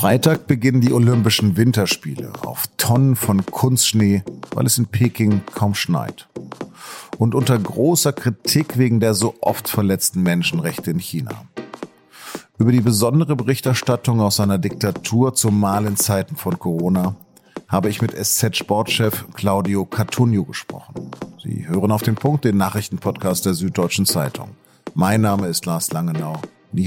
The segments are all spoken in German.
Freitag beginnen die Olympischen Winterspiele auf Tonnen von Kunstschnee, weil es in Peking kaum schneit. Und unter großer Kritik wegen der so oft verletzten Menschenrechte in China. Über die besondere Berichterstattung aus seiner Diktatur, zumal in Zeiten von Corona, habe ich mit SZ-Sportchef Claudio Cartunio gesprochen. Sie hören auf den Punkt den Nachrichtenpodcast der Süddeutschen Zeitung. Mein Name ist Lars Langenau. Ni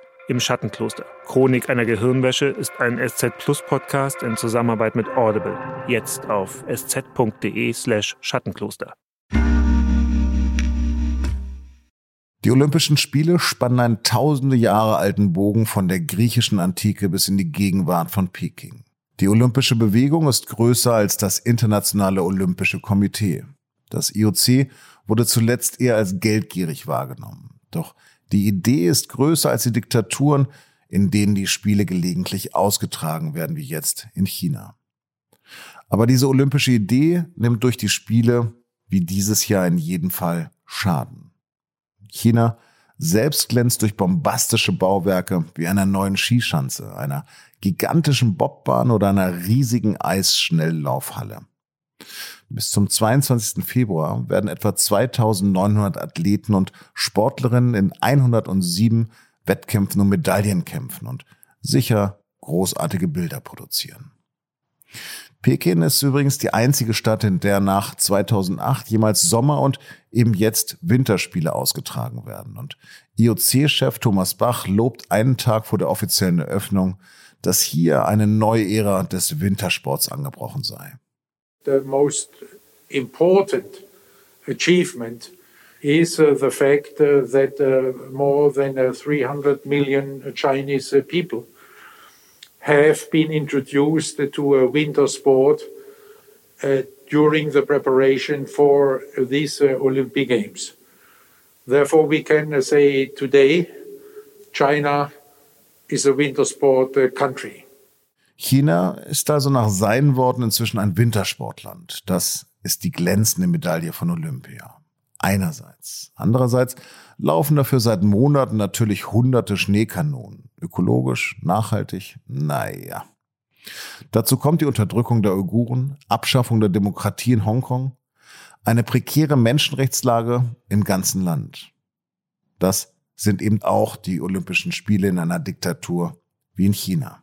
Im Schattenkloster. Chronik einer Gehirnwäsche ist ein SZ Plus Podcast in Zusammenarbeit mit Audible. Jetzt auf sz.de/slash Schattenkloster. Die Olympischen Spiele spannen einen tausende Jahre alten Bogen von der griechischen Antike bis in die Gegenwart von Peking. Die olympische Bewegung ist größer als das Internationale Olympische Komitee. Das IOC wurde zuletzt eher als geldgierig wahrgenommen. Doch die Idee ist größer als die Diktaturen, in denen die Spiele gelegentlich ausgetragen werden, wie jetzt in China. Aber diese olympische Idee nimmt durch die Spiele, wie dieses Jahr in jedem Fall, Schaden. China selbst glänzt durch bombastische Bauwerke wie einer neuen Skischanze, einer gigantischen Bobbahn oder einer riesigen Eisschnelllaufhalle. Bis zum 22. Februar werden etwa 2900 Athleten und Sportlerinnen in 107 Wettkämpfen und Medaillen kämpfen und sicher großartige Bilder produzieren. Peking ist übrigens die einzige Stadt, in der nach 2008 jemals Sommer- und eben jetzt Winterspiele ausgetragen werden. Und IOC-Chef Thomas Bach lobt einen Tag vor der offiziellen Eröffnung, dass hier eine neue Ära des Wintersports angebrochen sei. The most important achievement is uh, the fact uh, that uh, more than uh, 300 million Chinese uh, people have been introduced to a winter sport uh, during the preparation for these Olympic Games. Therefore, we can say today China is a winter sport country. China ist also nach seinen Worten inzwischen ein Wintersportland. Das ist die glänzende Medaille von Olympia. Einerseits. Andererseits laufen dafür seit Monaten natürlich hunderte Schneekanonen. Ökologisch, nachhaltig, naja. Dazu kommt die Unterdrückung der Uiguren, Abschaffung der Demokratie in Hongkong, eine prekäre Menschenrechtslage im ganzen Land. Das sind eben auch die Olympischen Spiele in einer Diktatur wie in China.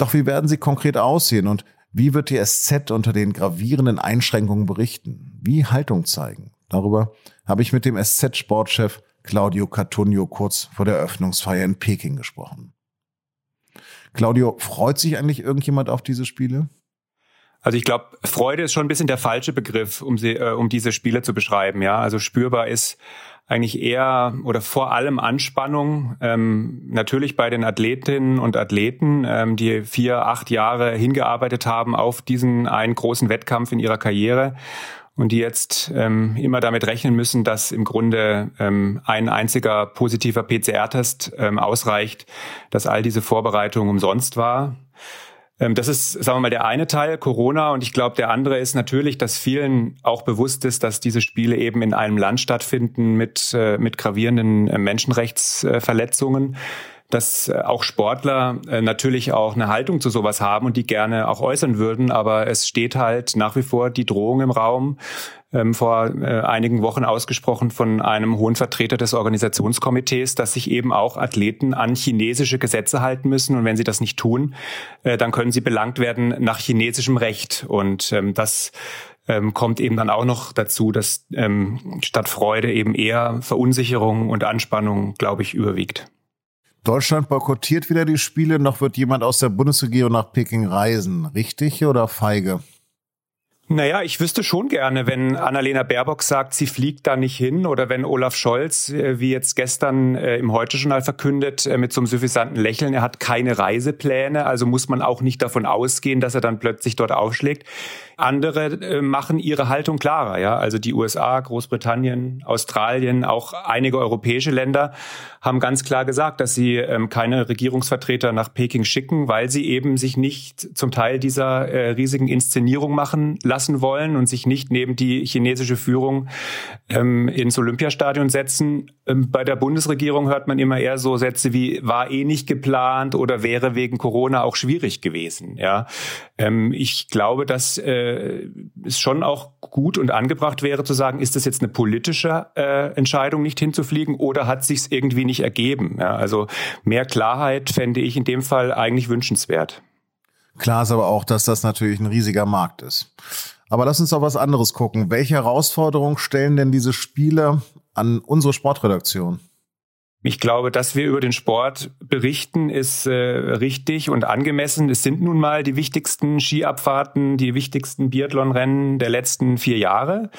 Doch wie werden sie konkret aussehen und wie wird die SZ unter den gravierenden Einschränkungen berichten? Wie Haltung zeigen? Darüber habe ich mit dem SZ-Sportchef Claudio Cartunio kurz vor der Eröffnungsfeier in Peking gesprochen. Claudio, freut sich eigentlich irgendjemand auf diese Spiele? Also ich glaube, Freude ist schon ein bisschen der falsche Begriff, um sie, äh, um diese Spiele zu beschreiben. Ja, also spürbar ist eigentlich eher oder vor allem Anspannung. Ähm, natürlich bei den Athletinnen und Athleten, ähm, die vier, acht Jahre hingearbeitet haben auf diesen einen großen Wettkampf in ihrer Karriere und die jetzt ähm, immer damit rechnen müssen, dass im Grunde ähm, ein einziger positiver PCR-Test ähm, ausreicht, dass all diese Vorbereitung umsonst war. Ähm, das ist, sagen wir mal, der eine Teil, Corona. Und ich glaube, der andere ist natürlich, dass vielen auch bewusst ist, dass diese Spiele eben in einem Land stattfinden mit, äh, mit gravierenden äh, Menschenrechtsverletzungen dass äh, auch Sportler natürlich auch eine Haltung zu sowas haben und die gerne auch äußern würden, aber es steht halt nach wie vor die Drohung im Raum, ähm, vor äh, einigen Wochen ausgesprochen von einem hohen Vertreter des Organisationskomitees, dass sich eben auch Athleten an chinesische Gesetze halten müssen. Und wenn sie das nicht tun, äh, dann können sie belangt werden nach chinesischem Recht. Und ähm, das ähm, kommt eben dann auch noch dazu, dass ähm, statt Freude eben eher Verunsicherung und Anspannung, glaube ich, überwiegt. Deutschland boykottiert wieder die Spiele, noch wird jemand aus der Bundesregierung nach Peking reisen. Richtig oder feige? Naja, ich wüsste schon gerne, wenn Annalena Baerbock sagt, sie fliegt da nicht hin oder wenn Olaf Scholz, äh, wie jetzt gestern äh, im Heute-Journal verkündet, äh, mit so einem suffisanten Lächeln, er hat keine Reisepläne, also muss man auch nicht davon ausgehen, dass er dann plötzlich dort aufschlägt. Andere äh, machen ihre Haltung klarer, ja. Also die USA, Großbritannien, Australien, auch einige europäische Länder haben ganz klar gesagt, dass sie ähm, keine Regierungsvertreter nach Peking schicken, weil sie eben sich nicht zum Teil dieser äh, riesigen Inszenierung machen lassen wollen und sich nicht neben die chinesische Führung ähm, ins Olympiastadion setzen. Ähm, bei der Bundesregierung hört man immer eher so Sätze wie war eh nicht geplant oder wäre wegen Corona auch schwierig gewesen. Ja, ich glaube, dass äh, es schon auch gut und angebracht wäre zu sagen, ist das jetzt eine politische äh, Entscheidung, nicht hinzufliegen, oder hat sich es irgendwie nicht ergeben? Ja, also mehr Klarheit fände ich in dem Fall eigentlich wünschenswert. Klar ist aber auch, dass das natürlich ein riesiger Markt ist. Aber lass uns auf was anderes gucken. Welche Herausforderungen stellen denn diese Spiele an unsere Sportredaktion? Ich glaube, dass wir über den Sport berichten, ist äh, richtig und angemessen. Es sind nun mal die wichtigsten Skiabfahrten, die wichtigsten Biathlonrennen der letzten vier Jahre.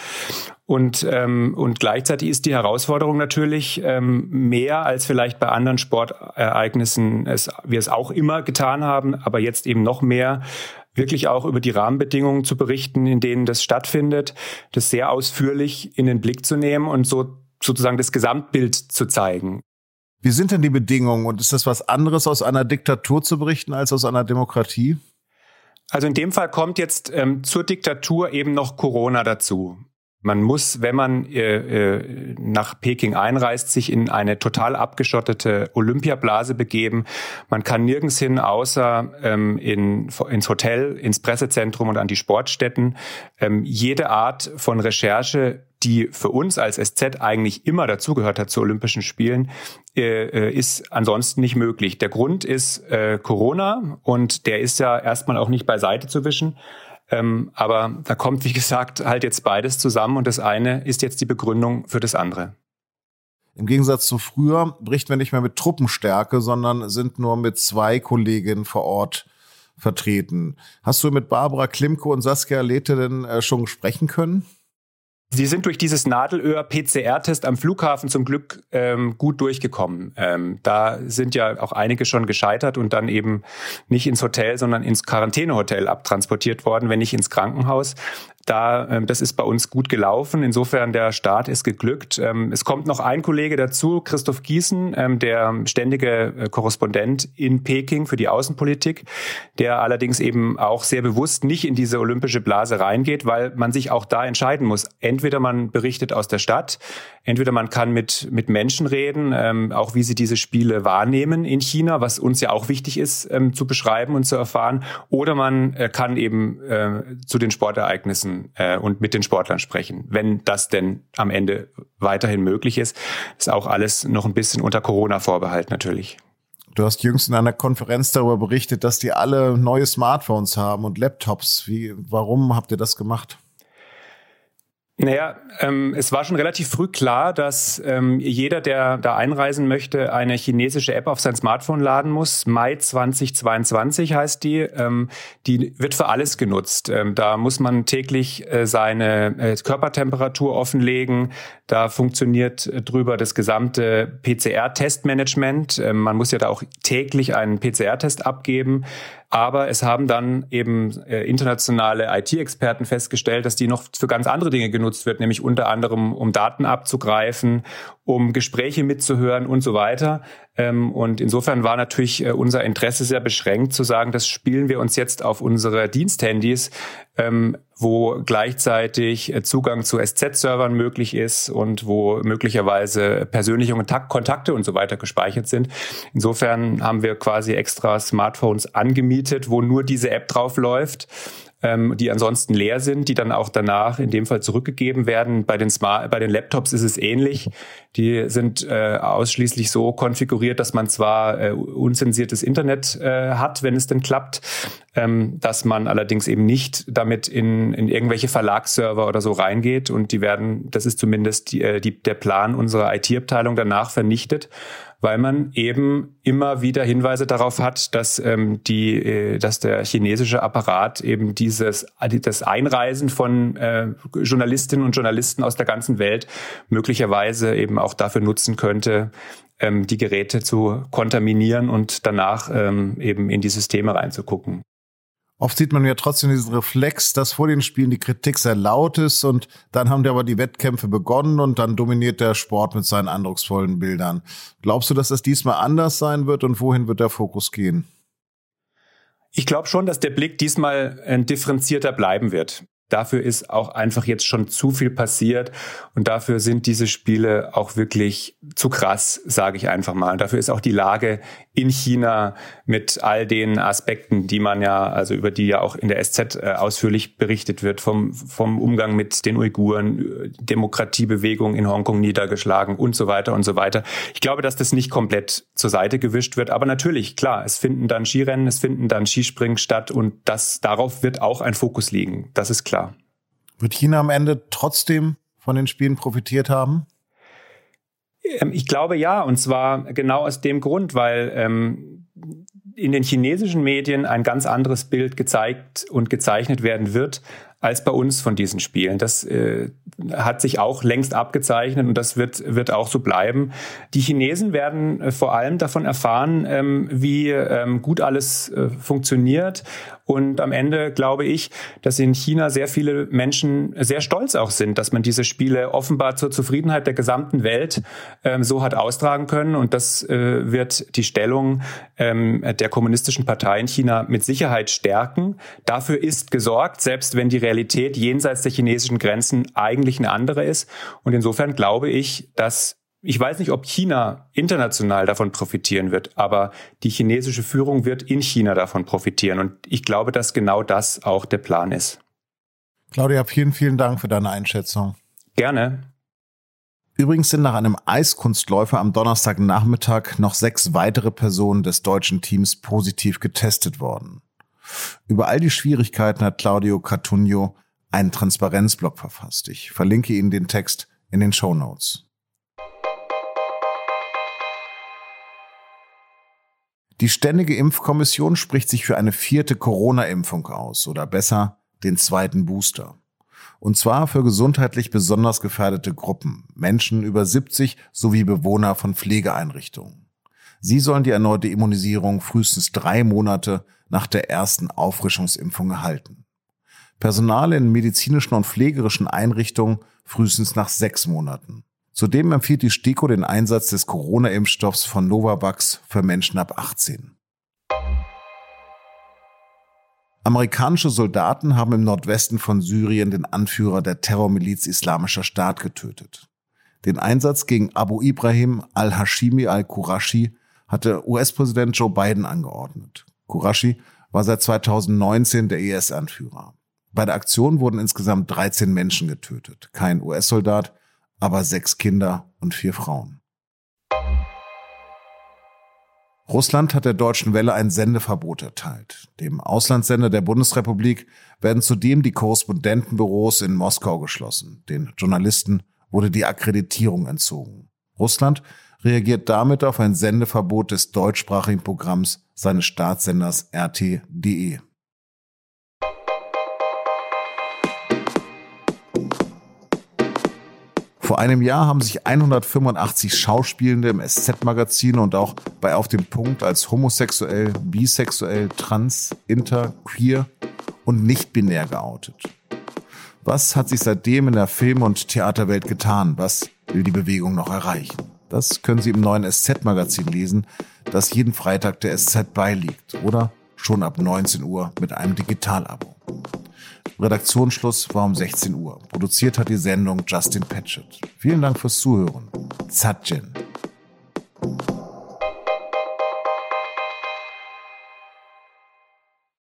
Und, ähm, und gleichzeitig ist die Herausforderung natürlich ähm, mehr als vielleicht bei anderen Sportereignissen es, wir es auch immer getan haben, aber jetzt eben noch mehr wirklich auch über die Rahmenbedingungen zu berichten, in denen das stattfindet, das sehr ausführlich in den Blick zu nehmen und so sozusagen das Gesamtbild zu zeigen. Wie sind denn die Bedingungen und ist das was anderes aus einer Diktatur zu berichten als aus einer Demokratie? Also in dem Fall kommt jetzt ähm, zur Diktatur eben noch Corona dazu. Man muss, wenn man äh, äh, nach Peking einreist, sich in eine total abgeschottete Olympiablase begeben. Man kann nirgends hin, außer ähm, in, ins Hotel, ins Pressezentrum und an die Sportstätten. Ähm, jede Art von Recherche die für uns als SZ eigentlich immer dazugehört hat zu Olympischen Spielen, äh, äh, ist ansonsten nicht möglich. Der Grund ist äh, Corona und der ist ja erstmal auch nicht beiseite zu wischen. Ähm, aber da kommt, wie gesagt, halt jetzt beides zusammen und das eine ist jetzt die Begründung für das andere. Im Gegensatz zu früher brichten wir nicht mehr mit Truppenstärke, sondern sind nur mit zwei Kolleginnen vor Ort vertreten. Hast du mit Barbara Klimke und Saskia Lete denn äh, schon sprechen können? Sie sind durch dieses Nadelöhr-PCR-Test am Flughafen zum Glück ähm, gut durchgekommen. Ähm, da sind ja auch einige schon gescheitert und dann eben nicht ins Hotel, sondern ins Quarantänehotel abtransportiert worden, wenn nicht ins Krankenhaus. Da, ähm, das ist bei uns gut gelaufen. Insofern der Start ist geglückt. Ähm, es kommt noch ein Kollege dazu, Christoph Gießen, ähm, der ständige äh, Korrespondent in Peking für die Außenpolitik, der allerdings eben auch sehr bewusst nicht in diese olympische Blase reingeht, weil man sich auch da entscheiden muss. Entweder man berichtet aus der Stadt, entweder man kann mit, mit Menschen reden, ähm, auch wie sie diese Spiele wahrnehmen in China, was uns ja auch wichtig ist ähm, zu beschreiben und zu erfahren, oder man äh, kann eben äh, zu den Sportereignissen lassen äh, und mit den Sportlern sprechen, wenn das denn am Ende weiterhin möglich ist. Ist auch alles noch ein bisschen unter Corona-Vorbehalt natürlich. Du hast jüngst in einer Konferenz darüber berichtet, dass die alle neue Smartphones haben und Laptops. Wie, warum habt ihr das gemacht? Naja, ähm, es war schon relativ früh klar, dass ähm, jeder, der da einreisen möchte, eine chinesische App auf sein Smartphone laden muss. Mai 2022 heißt die. Ähm, die wird für alles genutzt. Ähm, da muss man täglich äh, seine äh, Körpertemperatur offenlegen. Da funktioniert äh, drüber das gesamte PCR-Testmanagement. Ähm, man muss ja da auch täglich einen PCR-Test abgeben. Aber es haben dann eben äh, internationale IT-Experten festgestellt, dass die noch für ganz andere Dinge genutzt wird, nämlich unter anderem um Daten abzugreifen, um Gespräche mitzuhören und so weiter. Ähm, und insofern war natürlich äh, unser Interesse sehr beschränkt zu sagen, das spielen wir uns jetzt auf unsere Diensthandys, ähm, wo gleichzeitig äh, Zugang zu SZ-Servern möglich ist und wo möglicherweise persönliche Kontakte und so weiter gespeichert sind. Insofern haben wir quasi extra Smartphones angemietet, wo nur diese App drauf läuft ähm, die ansonsten leer sind, die dann auch danach in dem Fall zurückgegeben werden. Bei den, Smart bei den Laptops ist es ähnlich. Die sind äh, ausschließlich so konfiguriert, dass man zwar äh, unzensiertes Internet äh, hat, wenn es denn klappt, ähm, dass man allerdings eben nicht damit in, in irgendwelche Verlagsserver oder so reingeht und die werden, das ist zumindest die, äh, die, der Plan unserer IT-Abteilung danach vernichtet weil man eben immer wieder Hinweise darauf hat, dass ähm, die, äh, dass der chinesische Apparat eben dieses das Einreisen von äh, Journalistinnen und Journalisten aus der ganzen Welt möglicherweise eben auch dafür nutzen könnte, ähm, die Geräte zu kontaminieren und danach ähm, eben in die Systeme reinzugucken. Oft sieht man ja trotzdem diesen Reflex, dass vor den Spielen die Kritik sehr laut ist und dann haben die aber die Wettkämpfe begonnen und dann dominiert der Sport mit seinen eindrucksvollen Bildern. Glaubst du, dass das diesmal anders sein wird und wohin wird der Fokus gehen? Ich glaube schon, dass der Blick diesmal ein differenzierter bleiben wird. Dafür ist auch einfach jetzt schon zu viel passiert und dafür sind diese Spiele auch wirklich zu krass, sage ich einfach mal. Und dafür ist auch die Lage in China mit all den Aspekten, die man ja, also über die ja auch in der SZ äh, ausführlich berichtet wird, vom, vom Umgang mit den Uiguren, Demokratiebewegung in Hongkong niedergeschlagen und so weiter und so weiter. Ich glaube, dass das nicht komplett zur Seite gewischt wird, aber natürlich, klar, es finden dann Skirennen, es finden dann Skispringen statt und das, darauf wird auch ein Fokus liegen. Das ist klar. Wird China am Ende trotzdem von den Spielen profitiert haben? Ähm, ich glaube ja, und zwar genau aus dem Grund, weil ähm, in den chinesischen Medien ein ganz anderes Bild gezeigt und gezeichnet werden wird als bei uns von diesen Spielen. Das äh, hat sich auch längst abgezeichnet und das wird, wird auch so bleiben. Die Chinesen werden äh, vor allem davon erfahren, ähm, wie ähm, gut alles äh, funktioniert. Und am Ende glaube ich, dass in China sehr viele Menschen sehr stolz auch sind, dass man diese Spiele offenbar zur Zufriedenheit der gesamten Welt ähm, so hat austragen können. Und das äh, wird die Stellung ähm, der kommunistischen Partei in China mit Sicherheit stärken. Dafür ist gesorgt, selbst wenn die jenseits der chinesischen Grenzen eigentlich eine andere ist. Und insofern glaube ich, dass ich weiß nicht, ob China international davon profitieren wird, aber die chinesische Führung wird in China davon profitieren. Und ich glaube, dass genau das auch der Plan ist. Claudia, vielen, vielen Dank für deine Einschätzung. Gerne. Übrigens sind nach einem Eiskunstläufer am Donnerstagnachmittag noch sechs weitere Personen des deutschen Teams positiv getestet worden. Über all die Schwierigkeiten hat Claudio Cartunio einen Transparenzblock verfasst. Ich verlinke Ihnen den Text in den Show Notes. Die Ständige Impfkommission spricht sich für eine vierte Corona-Impfung aus oder besser den zweiten Booster. Und zwar für gesundheitlich besonders gefährdete Gruppen, Menschen über 70 sowie Bewohner von Pflegeeinrichtungen. Sie sollen die erneute Immunisierung frühestens drei Monate nach der ersten Auffrischungsimpfung erhalten. Personal in medizinischen und pflegerischen Einrichtungen frühestens nach sechs Monaten. Zudem empfiehlt die STIKO den Einsatz des Corona-Impfstoffs von Novavax für Menschen ab 18. Amerikanische Soldaten haben im Nordwesten von Syrien den Anführer der Terrormiliz Islamischer Staat getötet. Den Einsatz gegen Abu Ibrahim al-Hashimi al-Qurashi hatte US-Präsident Joe Biden angeordnet. Qurashi war seit 2019 der IS-Anführer. Bei der Aktion wurden insgesamt 13 Menschen getötet. Kein US-Soldat, aber sechs Kinder und vier Frauen. Russland hat der Deutschen Welle ein Sendeverbot erteilt. Dem Auslandssender der Bundesrepublik werden zudem die Korrespondentenbüros in Moskau geschlossen. Den Journalisten wurde die Akkreditierung entzogen. Russland reagiert damit auf ein Sendeverbot des deutschsprachigen Programms seines Staatssenders RT.de. Vor einem Jahr haben sich 185 Schauspielende im SZ-Magazin und auch bei Auf dem Punkt als homosexuell, bisexuell, trans, inter, queer und nicht binär geoutet. Was hat sich seitdem in der Film- und Theaterwelt getan? Was will die Bewegung noch erreichen? Das können Sie im neuen SZ-Magazin lesen, das jeden Freitag der SZ beiliegt oder schon ab 19 Uhr mit einem Digitalabo. Redaktionsschluss war um 16 Uhr. Produziert hat die Sendung Justin Patchett. Vielen Dank fürs Zuhören. Zatjen.